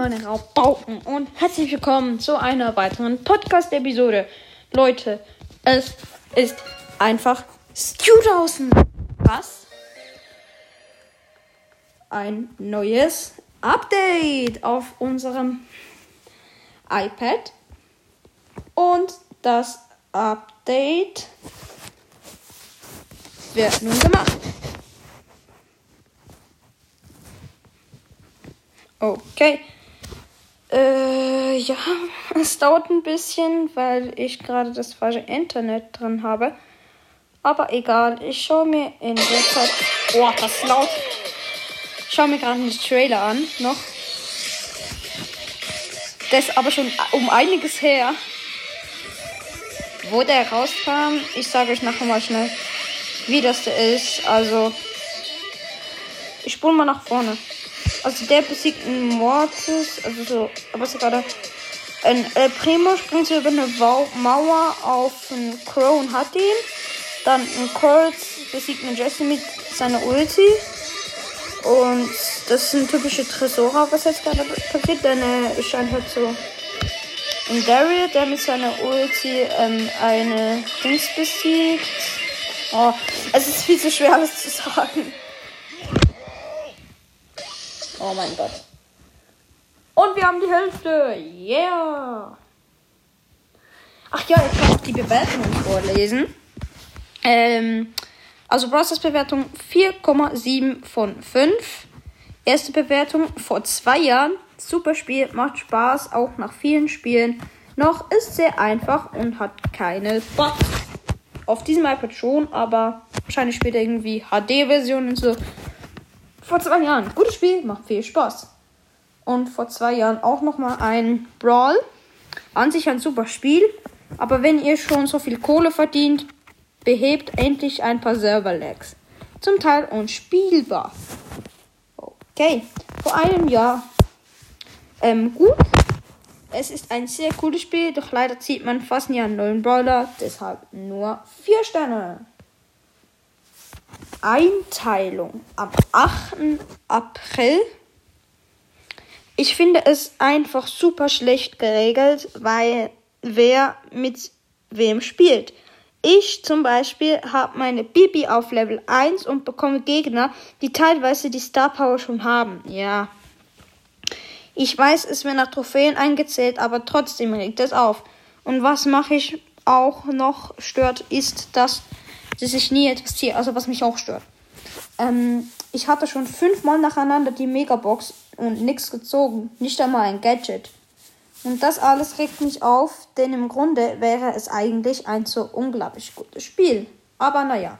meine Raubbauken und herzlich willkommen zu einer weiteren Podcast-Episode. Leute, es ist einfach Stu draußen. Was? Ein neues Update auf unserem iPad. Und das Update wird nun gemacht. Okay. Äh, ja, es dauert ein bisschen, weil ich gerade das falsche Internet drin habe. Aber egal, ich schaue mir in der Zeit. Boah, das ist laut. Ich schaue mir gerade den Trailer an, noch. Der ist aber schon um einiges her. Wo der rauskam, ich sage euch nachher mal schnell, wie das da ist. Also, ich spule mal nach vorne. Also der besiegt einen Mortis, also so, aber ist gerade ein äh, Primo springt so über eine Mauer auf einen Crow und hat ihn. Dann ein Colt besiegt einen Jesse mit seiner Ulti. Und das sind typische Tresora, was jetzt gerade passiert, denn er scheint halt so ein Daryl, der mit seiner Ulti ähm, eine Dings besiegt. Oh, es ist viel zu schwer, alles zu sagen. Oh mein Gott. Und wir haben die Hälfte. Yeah. Ach ja, ich kann auch die Bewertungen vorlesen. Ähm, also Browsers Bewertung 4,7 von 5. Erste Bewertung vor zwei Jahren. Super Spiel, macht Spaß, auch nach vielen Spielen. Noch ist sehr einfach und hat keine Bugs. Auf diesem iPad schon, aber wahrscheinlich später irgendwie HD-Versionen und so. Vor zwei Jahren. Gutes Spiel, macht viel Spaß. Und vor zwei Jahren auch nochmal ein Brawl. An sich ein super Spiel. Aber wenn ihr schon so viel Kohle verdient, behebt endlich ein paar Server-Lags. Zum Teil unspielbar. Okay, vor einem Jahr. Ähm, gut. Es ist ein sehr cooles Spiel, doch leider zieht man fast nie einen neuen Brawler, deshalb nur 4 Sterne. Einteilung am 8. April. Ich finde es einfach super schlecht geregelt, weil wer mit wem spielt. Ich zum Beispiel habe meine Bibi auf Level 1 und bekomme Gegner, die teilweise die Star Power schon haben. Ja. Ich weiß, es wird nach Trophäen eingezählt, aber trotzdem regt es auf. Und was mache ich auch noch stört, ist, dass dass ich nie etwas ziehe, also was mich auch stört. Ähm, ich hatte schon fünfmal nacheinander die Megabox und nichts gezogen, nicht einmal ein Gadget. Und das alles regt mich auf, denn im Grunde wäre es eigentlich ein so unglaublich gutes Spiel. Aber naja.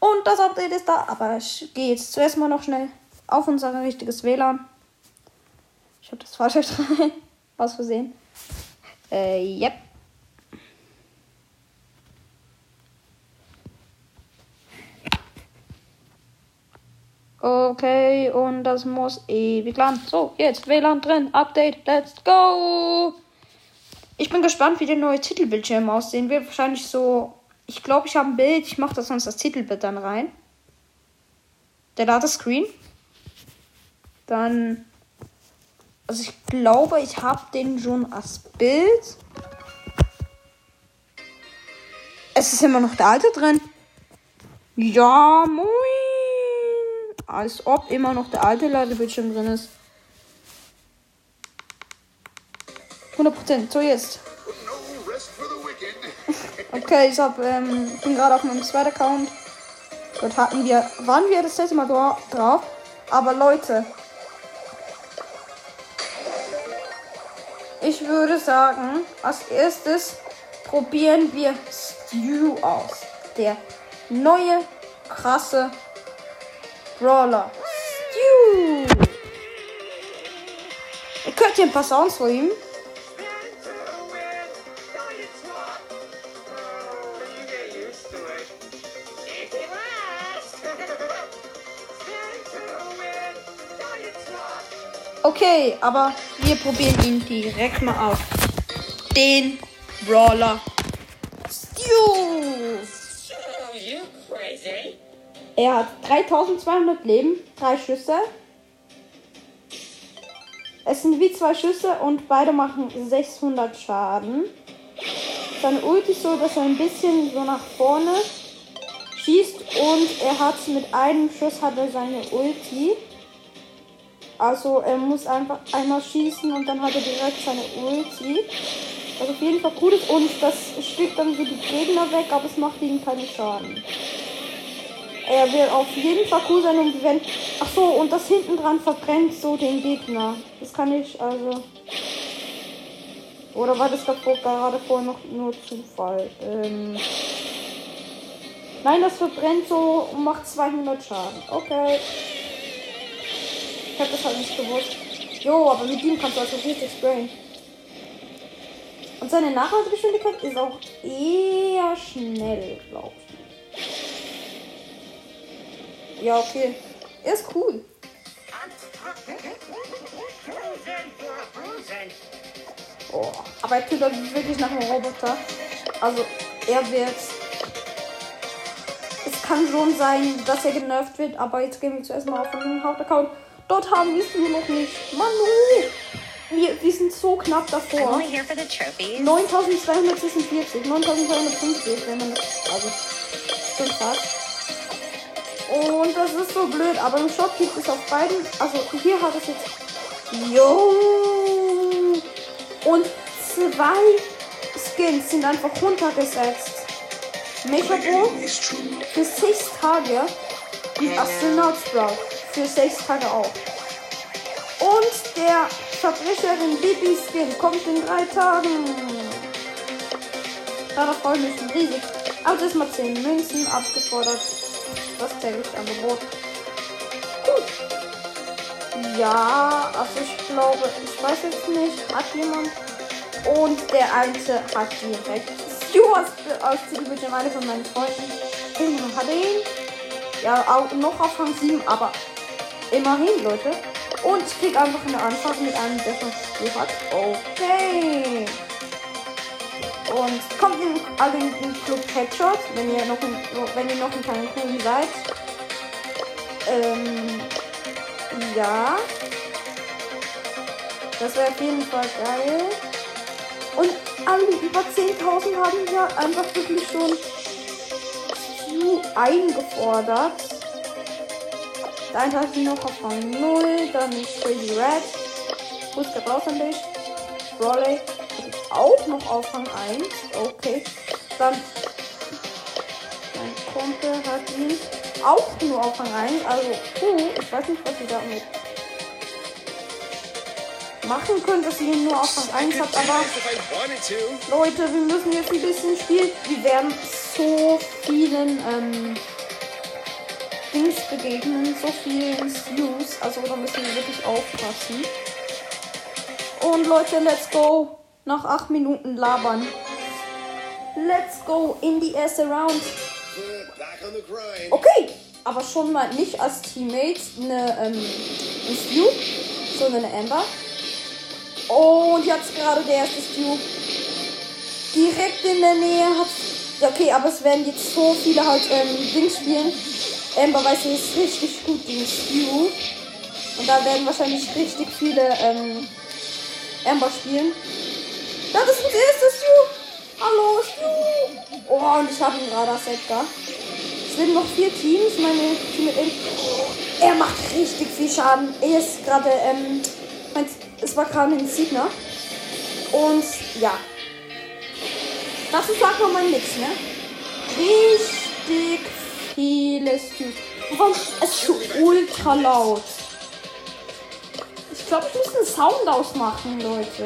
Und das Update ist da, aber ich gehe jetzt zuerst mal noch schnell auf unser richtiges WLAN. Ich habe das falsche rein. Aus Versehen. Äh, yep. Okay, und das muss ewig lang. So, jetzt WLAN drin. Update, let's go! Ich bin gespannt, wie der neue Titelbildschirm aussehen wird. Wahrscheinlich so. Ich glaube, ich habe ein Bild. Ich mache das sonst das Titelbild dann rein. Der Ladescreen. Dann. Also ich glaube, ich habe den schon als Bild. Es ist immer noch der alte drin. Ja, moin. Als ob immer noch der alte Ladebildschirm drin ist. 100%. So jetzt. Okay, ich hab, ähm, bin gerade auf meinem zweiten Account. Dort hatten wir, waren wir das letzte Mal drauf. Aber Leute, ich würde sagen, als erstes probieren wir Stew aus. Der neue, krasse Brawler. Stew. Ihr könnt hier ein paar Sounds von ihm. Okay, aber wir probieren ihn direkt mal aus. Den Brawler. Stew. Er hat 3200 Leben, drei Schüsse. Es sind wie zwei Schüsse und beide machen 600 Schaden. Seine Ulti ist so, dass er ein bisschen so nach vorne schießt und er hat mit einem Schuss hat er seine Ulti. Also er muss einfach einmal schießen und dann hat er direkt seine Ulti. Was auf jeden Fall cool ist und das stückt dann so die Gegner weg, aber es macht ihnen keinen Schaden. Er wird auf jeden Fall cool sein und wenn. Ach so, und das hinten dran verbrennt so den Gegner. Das kann ich also. Oder war das davor, gerade vorher noch nur Zufall? Ähm Nein, das verbrennt so und macht 200 Schaden. Okay. Ich hab das halt nicht gewusst. Jo, aber mit ihm kannst du also richtig sprayen. Und seine Nachladegeschwindigkeit ist auch eher schnell, glaube ich. Ja, okay. Er ist cool. Oh, aber er tut wirklich nach einem Roboter. Also, er wird. Es kann schon sein, dass er genervt wird, aber jetzt gehen wir zuerst mal auf den Hauptaccount. Dort haben wir es nur noch nicht. Manu! Wir, wir sind so knapp davor. 9246, 9250, wenn man das. Also, schon fast. Und das ist so blöd, aber im Shop gibt es auf beiden. Also hier hat es jetzt. Jo! Und zwei Skins sind einfach runtergesetzt. Mechabo für 6 Tage. Und Astronaut Sprout für 6 Tage auch. Und der Verbrecherin Bibi Skin kommt in 3 Tagen. Darauf freue ich mich riesig. Also ist mal 10 Münzen abgefordert das Täglich-Angebot. Gut. Ja, also ich glaube, ich weiß jetzt nicht, hat jemand. Und der eine hat direkt Stuart aus Zielbildschirm, eine von meinen Freunden. Ich hatte ihn. Ja, auch noch auf Rang 7, aber immerhin, Leute. Und ich krieg einfach eine Anfrage mit einem, der schon Spiel hat. Okay. Und kommt in, alle in den Club Headshot, wenn ihr noch in, wenn ihr noch in keinem Kuchen seid. Ähm, ja. Das wäre auf jeden Fall geil. Und alle über 10.000 haben ja einfach wirklich schon zu eingefordert. Dann hat sie noch auf Rang 0, dann Crazy Red. Fuß raus an dich. Brawley auch noch auf Rang 1. Okay. Dann mein Kumpel hat ihn auch nur auf Rang 1. Also, uh, ich weiß nicht, was sie damit machen können, dass sie ihn nur auf Rang 1 hat. Aber Leute, wir müssen jetzt ein bisschen spielen. Wir werden so vielen ähm, Dings begegnen, so vielen Stews. Also da müssen wir wirklich aufpassen. Und Leute, let's go nach 8 Minuten labern. Let's go in die erste Round. Okay, aber schon mal nicht als Teammates eine, ähm, ein Stu, sondern eine Amber. Und jetzt gerade der erste Stu. Direkt in der Nähe hat. Okay, aber es werden jetzt so viele halt ähm, Dings spielen. Amber weiß jetzt richtig gut den Stu. Und da werden wahrscheinlich richtig viele ähm, Amber spielen. Das ist das erste Stu. Hallo, Stu. Oh, und ich habe ihn gerade als Edgar. Es sind noch vier Teams. Meine Team Er macht richtig viel Schaden. Er ist gerade, ähm, es war gerade ein Signer. Und ja. Das ist einfach mal nichts, ne? Richtig viele Stews. Warum? Es ist so ultra laut. Ich glaube, ich muss einen Sound ausmachen, Leute.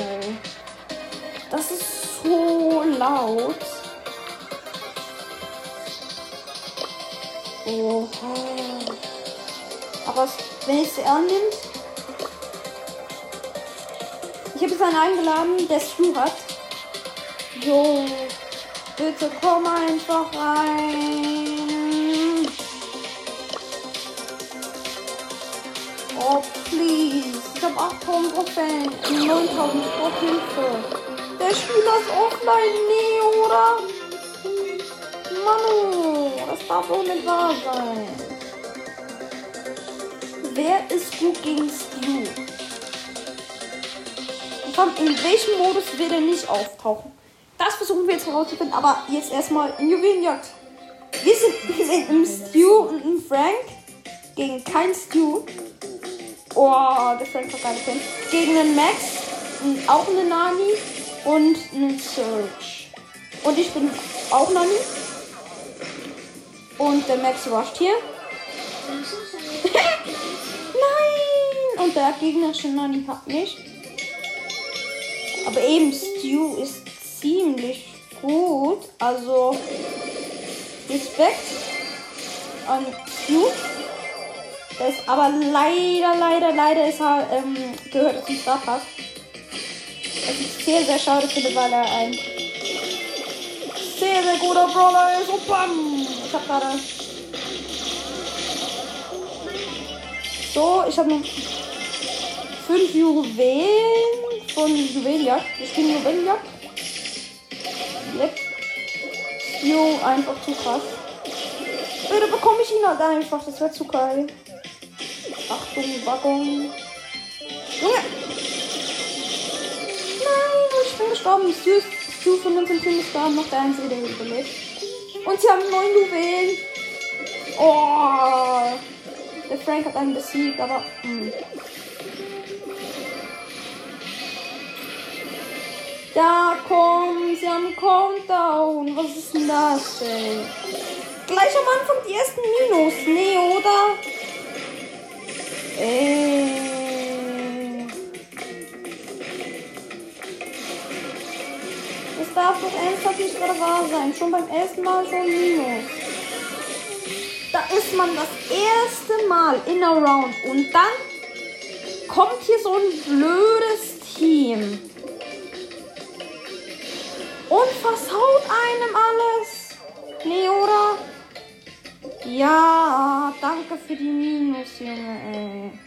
Das ist so laut. Oha. Aber wenn ich sie annimmt. Ich habe jetzt einen eingeladen, der Stu hat. Jo. Bitte komm einfach rein. Oh, please. Ich habe 8000 Trophäen. 9000 Hilfe. Der Spieler ist offline. Nee, oder? Manu, das darf doch nicht wahr sein. Wer ist gut gegen Stu? In welchem Modus wird er nicht auftauchen? Das versuchen wir jetzt herauszufinden, aber jetzt erstmal in Juwelenjagd. Wir sind, wir sind im Stu und im Frank gegen kein Stu. Oh, der Frank hat keine Pin. Gegen einen Max, auch eine Nani und einen Surge. Und ich bin auch Nani. Und der Max rusht hier. Nein! Und der gegnerische Nani hat mich. Aber eben Stu ist ziemlich gut. Also Respekt an Stu. Das aber leider, leider, leider ist er, ähm, gehört zum Star Was ich sehr, sehr schade weil er ein sehr, sehr guter Brawler ist. Und bam! Ich hab gerade. So, ich habe noch fünf Juwelen von Juwelenjagd. Ich bin Juwelenjagd. Yep. Jo, einfach zu krass. Bitte bekomme ich ihn halt einfach. Das wäre zu geil. Achtung, Wagon. Junge! Gestorben. Stu, Stu von unserem Team gestorben. Noch der Einzige, der überlebt. Und sie haben neun Juwelen. Oh! Der Frank hat einen besiegt, aber. Mh. Hm. Da kommen sie am Countdown. Was ist denn das, ey? Gleich am Anfang die ersten Minus. Nee, oder? Ey. Darf doch ernsthaft nicht gerade wahr sein. Schon beim ersten Mal schon Minus. Da ist man das erste Mal in a Round. Und dann kommt hier so ein blödes Team und versaut einem alles. Nee, oder? Ja, danke für die Minus, Junge, ey.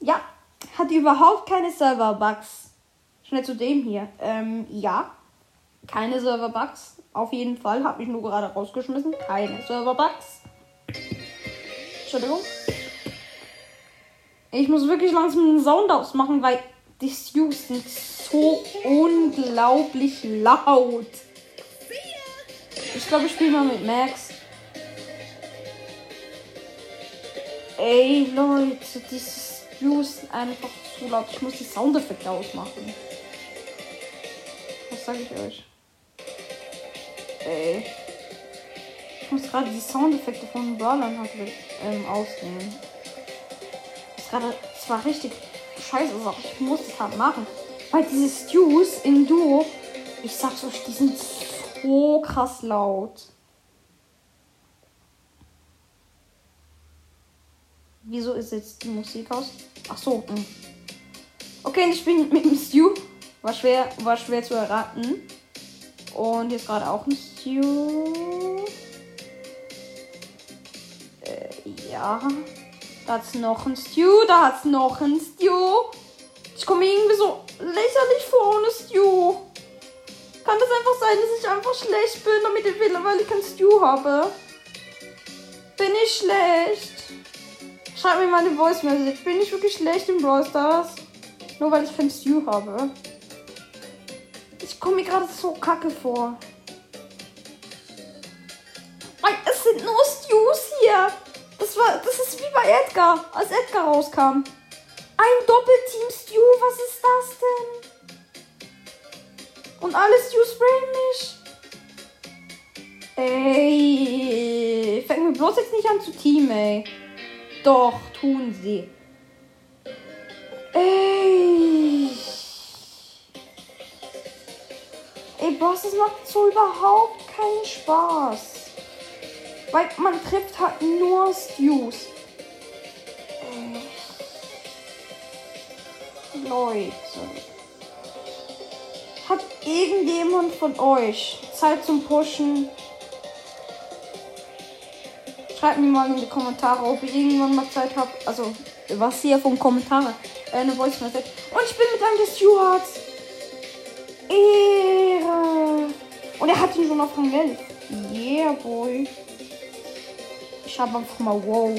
Ja, hat überhaupt keine Server-Bugs. Schnell zu dem hier. Ähm, ja. Keine Server-Bugs. Auf jeden Fall. Hab mich nur gerade rausgeschmissen. Keine Server-Bugs. Entschuldigung. Ich muss wirklich langsam einen Sound ausmachen, weil die Stews sind so unglaublich laut. Ich glaube, ich spiele mal mit Max. Ey, Leute, dieses Ist einfach zu laut. Ich muss die Soundeffekte ausmachen. Was sage ich euch? Ey. Ich muss gerade die Soundeffekte von Brawlern halt, ähm, ausnehmen. Ist gerade zwar richtig scheiße aber ich muss es halt machen. Weil diese Stews im Duo, ich sag's euch, die sind so krass laut. Wieso ist jetzt die Musik aus? Ach so. Hm. Okay, ich bin mit dem Stew. War schwer, war schwer zu erraten. Und jetzt gerade auch ein Stew. Äh, ja. Da hat's noch ein Stew, da hat's noch ein Stew. Ich komme irgendwie so lächerlich vor ohne Stew. Kann das einfach sein, dass ich einfach schlecht bin, damit ich ich kein Stew habe? Bin ich schlecht? Schreib mir mal eine Voice Message. Bin ich wirklich schlecht im Brawl Stars? Nur weil ich kein Stew habe. Ich komme mir gerade so kacke vor. Es sind nur Stews hier. Das war, das ist wie bei Edgar, als Edgar rauskam. Ein Doppelteam Stew, was ist das denn? Und alle Stew sprayen mich. Ey, fängt mir bloß jetzt nicht an zu teamen, ey. Doch, tun sie. Ey. Ey, Boss, das macht so überhaupt keinen Spaß. Weil man trifft halt nur Stews. Äh. Leute. Hat irgendjemand von euch Zeit zum Pushen? Schreibt mir mal in die Kommentare, ob ich irgendwann mal Zeit habe. Also, was hier vom Kommentare äh, eine Voice Message. Und ich bin mit einem des Stewards. Ehre. Und er hat ihn schon auf Rang 11. Yeah, boy. Ich habe einfach mal wow.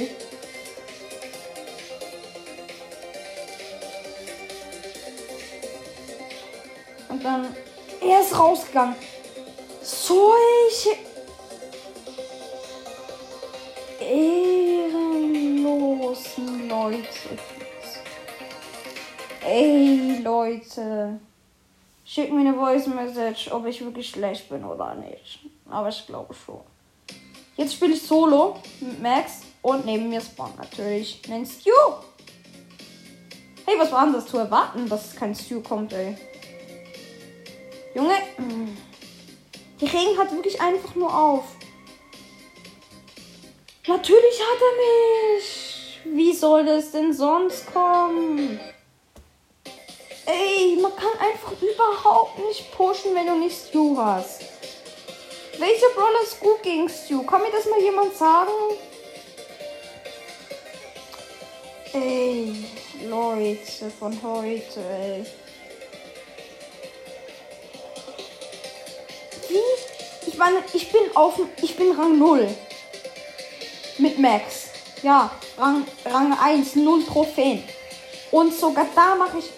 Und dann. Er ist rausgegangen. Solche Ehrenlosen Leute. Ey, Leute. Schick mir eine Voice Message, ob ich wirklich schlecht bin oder nicht. Aber ich glaube schon. Jetzt spiele ich Solo mit Max und neben mir spawnt natürlich ein Stu. Hey, was war das zu erwarten, dass kein Stu kommt, ey? Junge, die Regen hat wirklich einfach nur auf. Natürlich hat er mich. Wie soll das denn sonst kommen? Ey, man kann einfach überhaupt nicht pushen, wenn du nicht Stu hast. Welcher Brawler ist gut gegen Stu? Kann mir das mal jemand sagen? Ey, Leute von heute, ey. Wie? Ich meine, ich bin auf ich bin Rang 0. Mit Max. Ja, Rang, Rang 1, 0 Trophäen. Und sogar da mache ich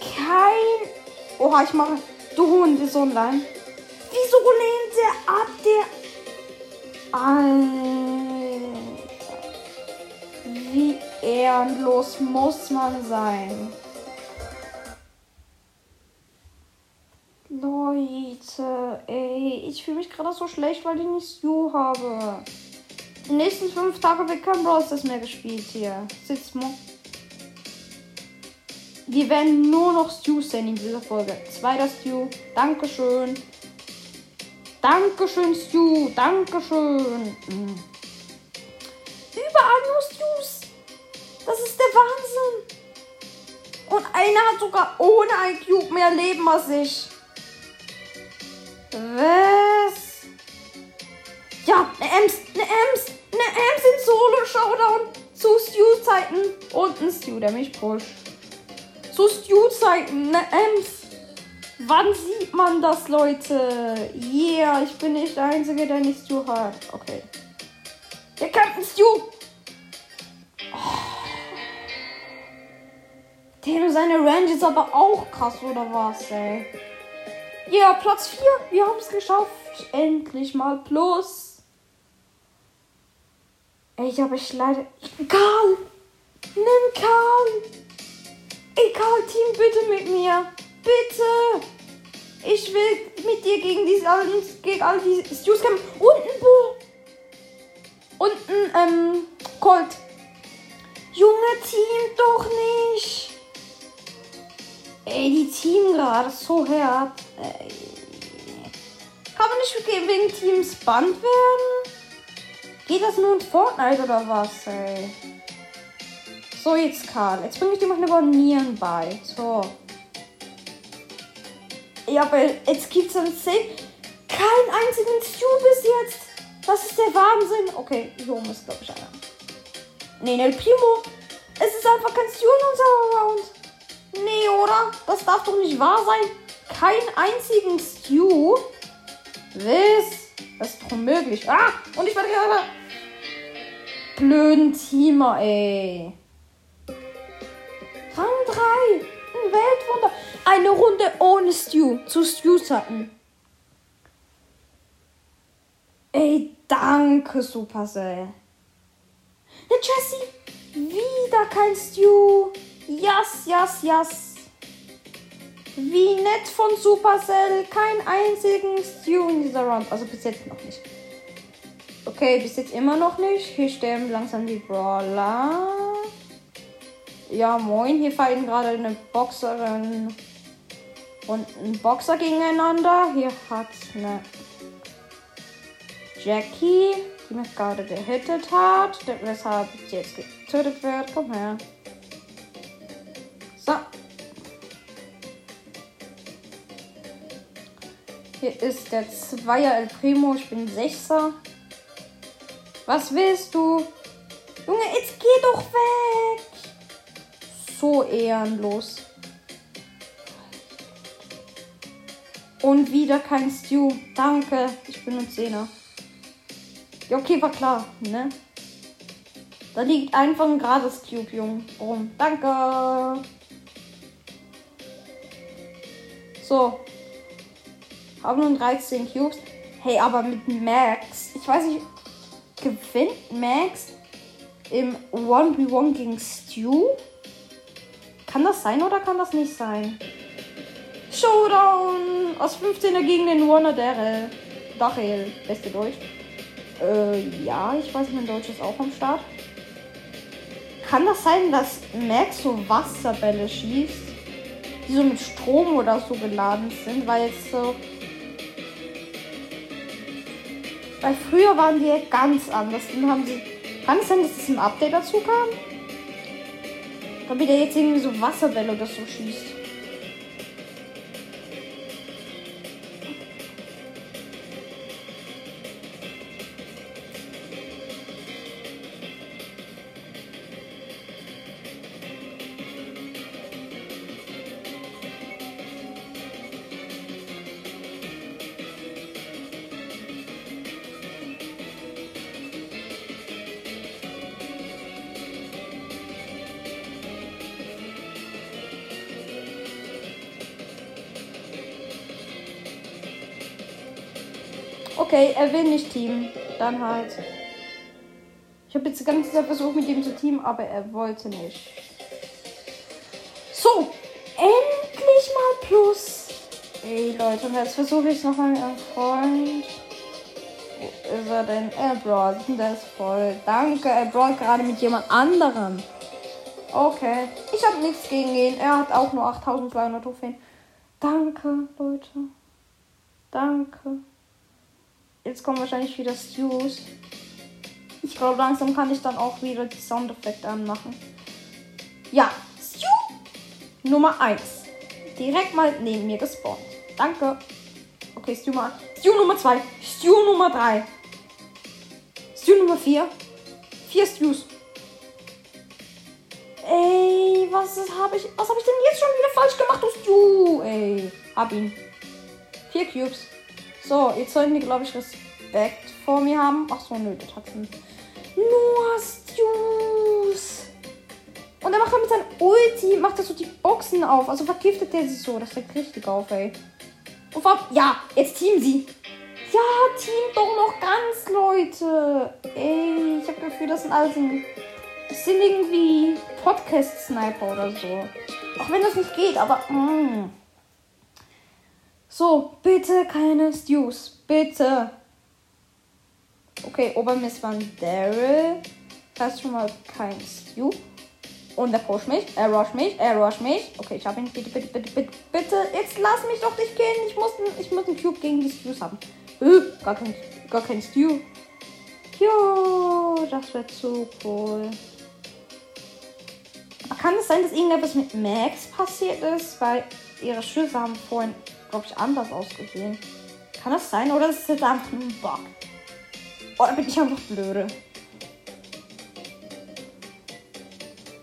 kein. Oha, ich mache. Du Hundesohnlein. Wieso lehnt der ab, der. Alter. Wie ehrenlos muss man sein. Leute, ey, ich fühle mich gerade so schlecht, weil ich nicht Stu habe. Die nächsten fünf Tage wird kein Brawl mehr gespielt hier. Sitzt mal. Wir werden nur noch Stew sehen in dieser Folge. Zweiter Stew. Dankeschön. Dankeschön, Stew. Dankeschön. Mhm. Überall nur Stews. Das ist der Wahnsinn. Und einer hat sogar ohne ein Cube mehr Leben als ich. Was? Ja, eine Ems, eine Ems, eine Ems in Solo-Showdown zu Stew-Zeiten. Und ein Stew, der mich pusht. So Stew-Zeiten, ne Ems. Wann sieht man das, Leute? Yeah, ich bin nicht der Einzige, der nicht Stew hat. Okay. Der kämpft Stew. Oh. Der seine Range ist aber auch krass, oder was, ey? Ja, yeah, Platz 4. Wir haben es geschafft. Endlich mal Plus. Ey, ich habe ich leider. Karl! Nimm Karl! Egal, Team, bitte mit mir. Bitte. Ich will mit dir gegen diese gegen all die Stews kämpfen. Und ein Bo. Und ähm, Colt. Junge, Team doch nicht. Ey, die Team gerade so hart. Ey. Kann man nicht wegen Teams Band werden? Geht das nur in Fortnite oder was, ey? So, jetzt Karl. Jetzt bringe ich dir mal eine Bornieren bei. So. Ja, aber jetzt gibt es ein Save. Keinen einzigen Stu bis jetzt. Das ist der Wahnsinn. Okay, hier oben ist, glaube ich, einer. Nee, Nel Primo. Es ist einfach kein Stu in unserem Round. Nee, oder? Das darf doch nicht wahr sein. Keinen einzigen Stu. Was? Das ist doch unmöglich. Ah! Und ich werde gerade. Blöden Teamer, ey. Rang 3. Ein Weltwunder. Eine Runde ohne Stew. Zu Stews hatten. Ey, danke, Supercell. Der Jessie. Wieder kein Stew. Yes, yes, yes. Wie nett von Supercell. Kein einzigen Stew in dieser Run. Also bis jetzt noch nicht. Okay, bis jetzt immer noch nicht. Hier sterben langsam die Brawler. Ja, moin. Hier fallen gerade eine Boxerin und ein Boxer gegeneinander. Hier hat eine Jackie, die mich gerade gehittet hat, weshalb ich jetzt getötet wird. Komm her. Hier ist der Zweier El Primo. Ich bin Sechser. Was willst du? Junge, jetzt geh doch weg so ehrenlos. Und wieder kein Stew. Danke. Ich bin ein Zehner. Ja, okay, war klar, ne? Da liegt einfach ein gratis Cube, Junge. Rum. Danke. So. Haben nun 13 Cubes. Hey, aber mit Max. Ich weiß nicht. Gewinnt Max im 1v1 gegen Stu? Kann das sein oder kann das nicht sein? Showdown! Aus 15er gegen den Warner Daryl. Dachel. Beste Deutsch. Äh, ja, ich weiß, mein Deutsch ist auch am Start. Kann das sein, dass Max so Wasserbälle schießt? Die so mit Strom oder so geladen sind, weil jetzt so. Weil früher waren die ganz anders. Dann haben sie. Kann es sein, dass es im Update dazu kam? Damit er jetzt irgendwie so Wasserbälle oder so schießt. Er will nicht teamen. Dann halt. Ich habe jetzt die ganze Zeit versucht, mit ihm zu teamen, aber er wollte nicht. So, endlich mal Plus. Ey, Leute, und jetzt versuche ich es nochmal mit einem Freund. Wo ist er denn? Er brawlt. Der ist voll. Danke, er brawlt gerade mit jemand anderem. Okay. Ich habe nichts gegen ihn. Er hat auch nur 8200 Trophäen. Danke, Leute. Danke. Jetzt kommen wahrscheinlich wieder Stews. Ich glaube, langsam kann ich dann auch wieder die Soundeffekte anmachen. Ja, Stew Nummer 1. Direkt mal neben mir gespawnt. Danke. Okay, Stew mal. Stew Nummer 2. Stew Nummer 3. Stew Nummer 4. Vier Stews. Ey, was habe ich. Was ich denn jetzt schon wieder falsch gemacht, du Stew? Ey, hab ihn. Vier Cubes. So, jetzt sollten die, glaube ich, Respekt vor mir haben. Ach so, nö, das hat schon. Nur Stews. Und er macht dann mit seinem Ulti, macht er so die Boxen auf. Also vergiftet er sie so. Das fällt richtig auf, ey. Und vor ja, jetzt team sie. Ja, team doch noch ganz, Leute. Ey, ich habe Gefühl, das sind alles ein, das sind irgendwie Podcast-Sniper oder so. Auch wenn das nicht geht, aber. Mm. So, bitte keine Stews. Bitte. Okay, oben ist man Daryl. Das ist schon mal kein Stew. Und er pusht mich, er rush mich, er rush mich. Okay, ich habe ihn. Bitte, bitte, bitte, bitte, bitte. Jetzt lass mich doch nicht gehen. Ich muss, ich muss einen Cube gegen die Stews haben. Äh, gar kein, gar kein Stew. Jo, das wird zu cool. Kann es sein, dass irgendetwas mit Max passiert ist? Weil ihre Schüsse haben vorhin glaube ich, anders ausgesehen. Kann das sein? Oder ist es jetzt einfach ein Bug? Oder bin ich einfach blöde?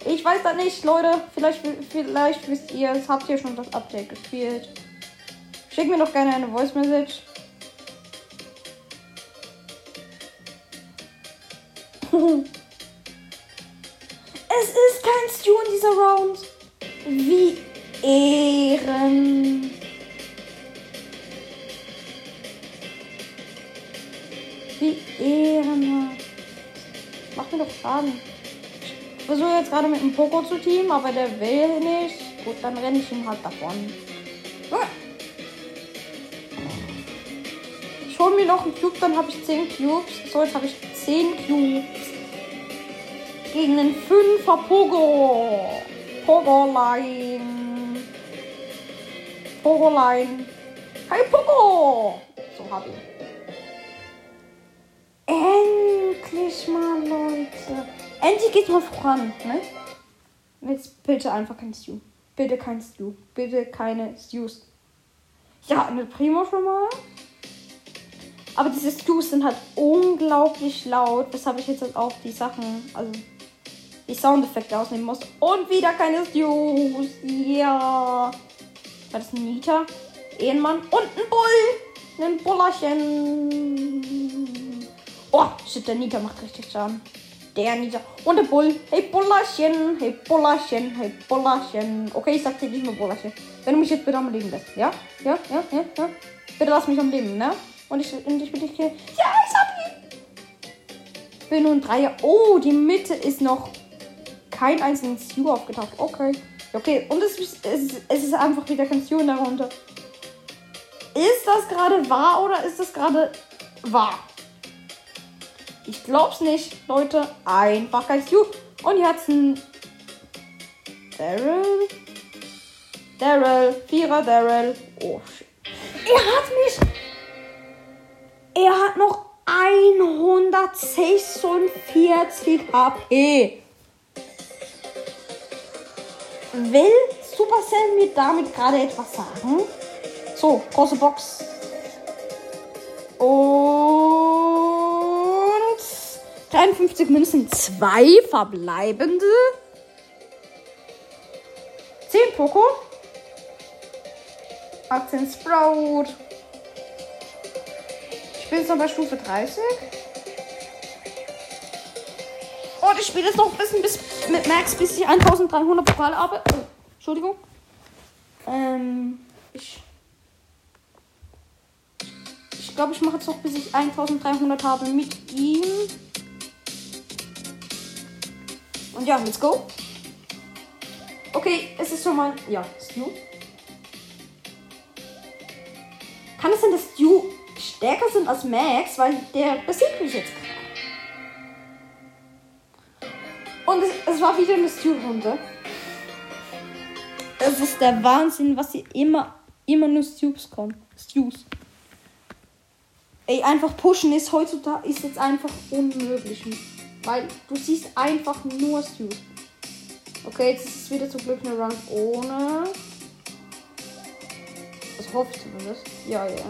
Ich weiß das nicht, Leute. Vielleicht, vielleicht wisst ihr es. Habt ihr schon das Update gespielt? Schickt mir doch gerne eine Voice Message. es ist kein Stu in dieser Round. Wie Ehren. Ehrenhaft. Macht mir doch Schaden. Ich versuche jetzt gerade mit dem Poko zu teamen, aber der will nicht. Gut, dann renne ich ihm halt davon. Ich hole mir noch einen Cube, dann habe ich 10 Cubes. So, jetzt habe ich 10 Cubes. Gegen einen 5er Pogo. Pogo-Line. Pogo-Line. Hey Pogo! So habe ich. Endlich mal, Leute. Endlich geht's mal voran, ne? Jetzt bitte einfach kein Stew. Bitte kein Stew. Bitte keine Stews. Ja, eine Primo schon mal. Aber diese Stews sind halt unglaublich laut, weshalb ich jetzt halt auch die Sachen, also die Soundeffekte ausnehmen muss. Und wieder keine Stews. Ja. War das ein Nita? Ehrenmann und ein Bull. Ein Bullerchen. Oh, shit, der Nita macht richtig Schaden. der Nita. Und der Bull. Hey Bullerchen, hey Bullerchen, hey Bullerchen. Okay, ich sag dir nicht mehr Bullerchen. Wenn du mich jetzt bitte am Leben lässt. Ja? Ja? Ja? Ja? Ja? Bitte lass mich am Leben, ne? Und ich, und ich bitte dich killen. Ja, ich hab ihn. Bin nun Dreier. Oh, die Mitte ist noch kein einzigen Stew aufgetaucht. Okay. Okay, und es, ist- es, ist- einfach wieder kein Stew darunter. Ist das gerade wahr oder ist das gerade wahr? Ich glaub's nicht, Leute. Einfach kein Stew. Und jetzt ein Daryl. Daryl. Vierer Daryl. Oh, shit. Er hat mich. Er hat noch 146 HP. Will Supercell mir damit gerade etwas sagen? So, große Box. Und 53 Münzen, zwei verbleibende. 10 Poco. 18 Sprout. Ich bin jetzt noch bei Stufe 30. Und ich spiele jetzt noch ein bisschen bis, mit Max, bis ich 1300 Pokale habe. Oh, Entschuldigung. Ähm, ich. Ich glaube, ich mache jetzt noch, bis ich 1300 habe mit ihm. Ja, let's go. Okay, es ist schon mal. Ja, Stu. Kann es sein, dass Stu stärker sind als Max? Weil der besiegt mich jetzt gerade. Und es, es war wieder eine Stu-Runde. Es ist der Wahnsinn, was hier immer, immer nur Stews kommen. Stews. Ey, einfach pushen ist heutzutage ist jetzt einfach unmöglich. Weil du siehst einfach nur Stews. Okay, jetzt ist es wieder zum Glück eine Run ohne. Das hoffe ich zumindest. Ja, ja.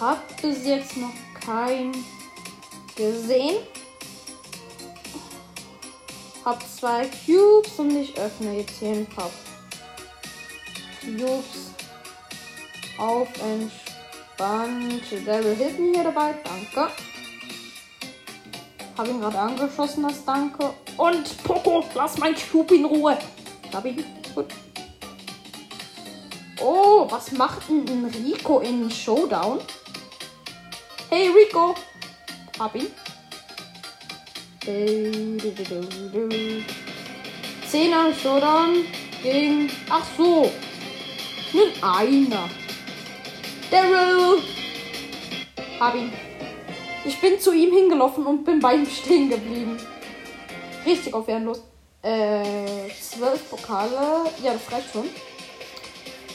Hab bis jetzt noch kein gesehen. Hab zwei Cubes und ich öffne jetzt hier ein paar Cubes. Auf entspannt. Daryl Hilton hier dabei. Danke. Hab ihn gerade angeschossen, das Danke. Und Poco, lass mein Cube in Ruhe. Hab ihn. Gut. Oh, was macht denn ein Rico in Showdown? Hey Rico. Hab ihn. Zehner Showdown gegen. Ach so. Ein Einer. Daryl. Hab ihn. Ich bin zu ihm hingelaufen und bin bei ihm stehen geblieben. Richtig auf Ehrenlos. Äh, zwölf Pokale. Ja, das reicht schon.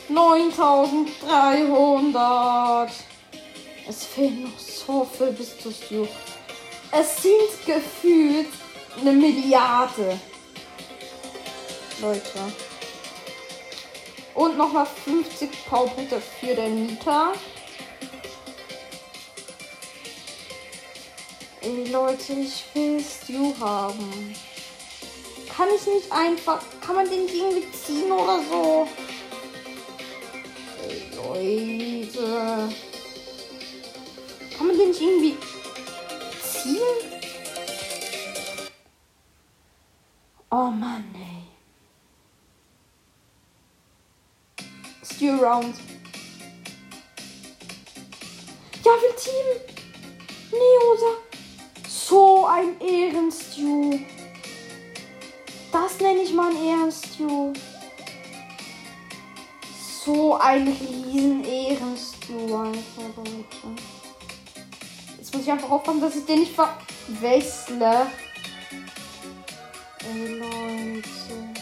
9300. Es fehlen noch so viel bis zu Stu. Es sind gefühlt eine Milliarde. Leute. Und nochmal 50 Powerpunkte für den Nita. Leute, ich will Stu haben. Kann ich nicht einfach. Kann man den irgendwie ziehen oder so? Ey Leute. Kann man den nicht irgendwie ziehen? Oh Mann, ey. Stew Round. Ja, will Team. Neosa. So ein Ehrenstew. Das nenne ich mal ein Ehrenstew. So ein riesen Ehrenstew Leute. Jetzt muss ich einfach aufpassen, dass ich den nicht verwechsle. Ey, Leute.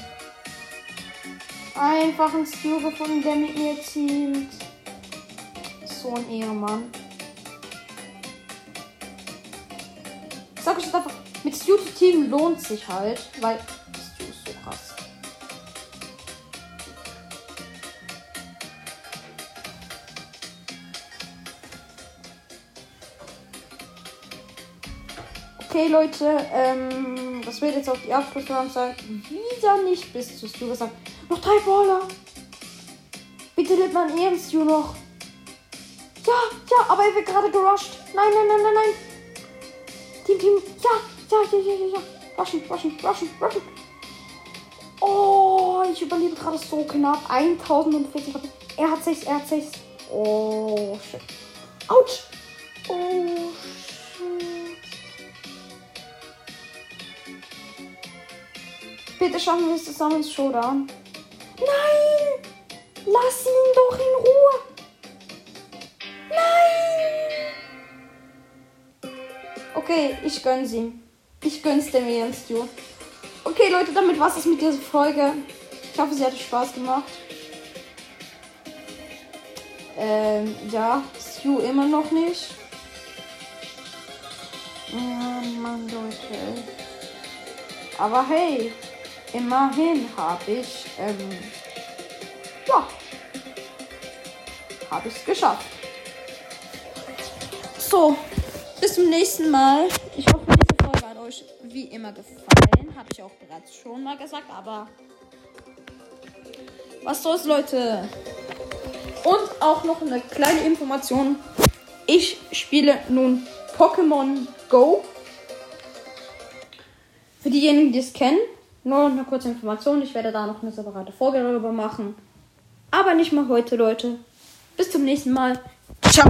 Einfach ein Stew gefunden, der mit mir teamt. So ein Ehemann. Sag euch jetzt einfach, mit Stew zu teamen lohnt sich halt, weil Stew ist so krass. Okay, Leute, ähm, das wird jetzt auch die Abschlussrunde sein. Wieder nicht bis zu Stu gesagt. Noch drei Baller. Bitte lädt man eher Stu noch. Ja, ja, aber er wird gerade gerusht. Nein, nein, nein, nein, nein. Team, ja, Ja, ja, ja, ja, ja. Rushen, rushen, rushen, rushen. Oh, ich überlebe gerade so knapp. 1040 HP. Er hat 6, er hat 6. Oh, shit. Autsch. Oh, shit. Bitte schaffen wir es zusammen ins Showdown. Nein! Lass ihn doch in Ruhe! Okay, ich gönn's ihm. Ich gönn's dem Ian Stu. Okay, Leute, damit war's es mit dieser Folge. Ich hoffe, sie hat Spaß gemacht. Ähm, ja, Stu immer noch nicht. Ja, Mann, Leute. Aber hey, immerhin habe ich, ähm, ja, habe ich es geschafft. So, bis zum nächsten Mal. Ich hoffe, diese Folge hat euch wie immer gefallen. Habe ich auch bereits schon mal gesagt, aber was soll's, Leute? Und auch noch eine kleine Information. Ich spiele nun Pokémon Go. Für diejenigen, die es kennen, nur eine kurze Information. Ich werde da noch eine separate Folge darüber machen. Aber nicht mal heute, Leute. Bis zum nächsten Mal. Ciao.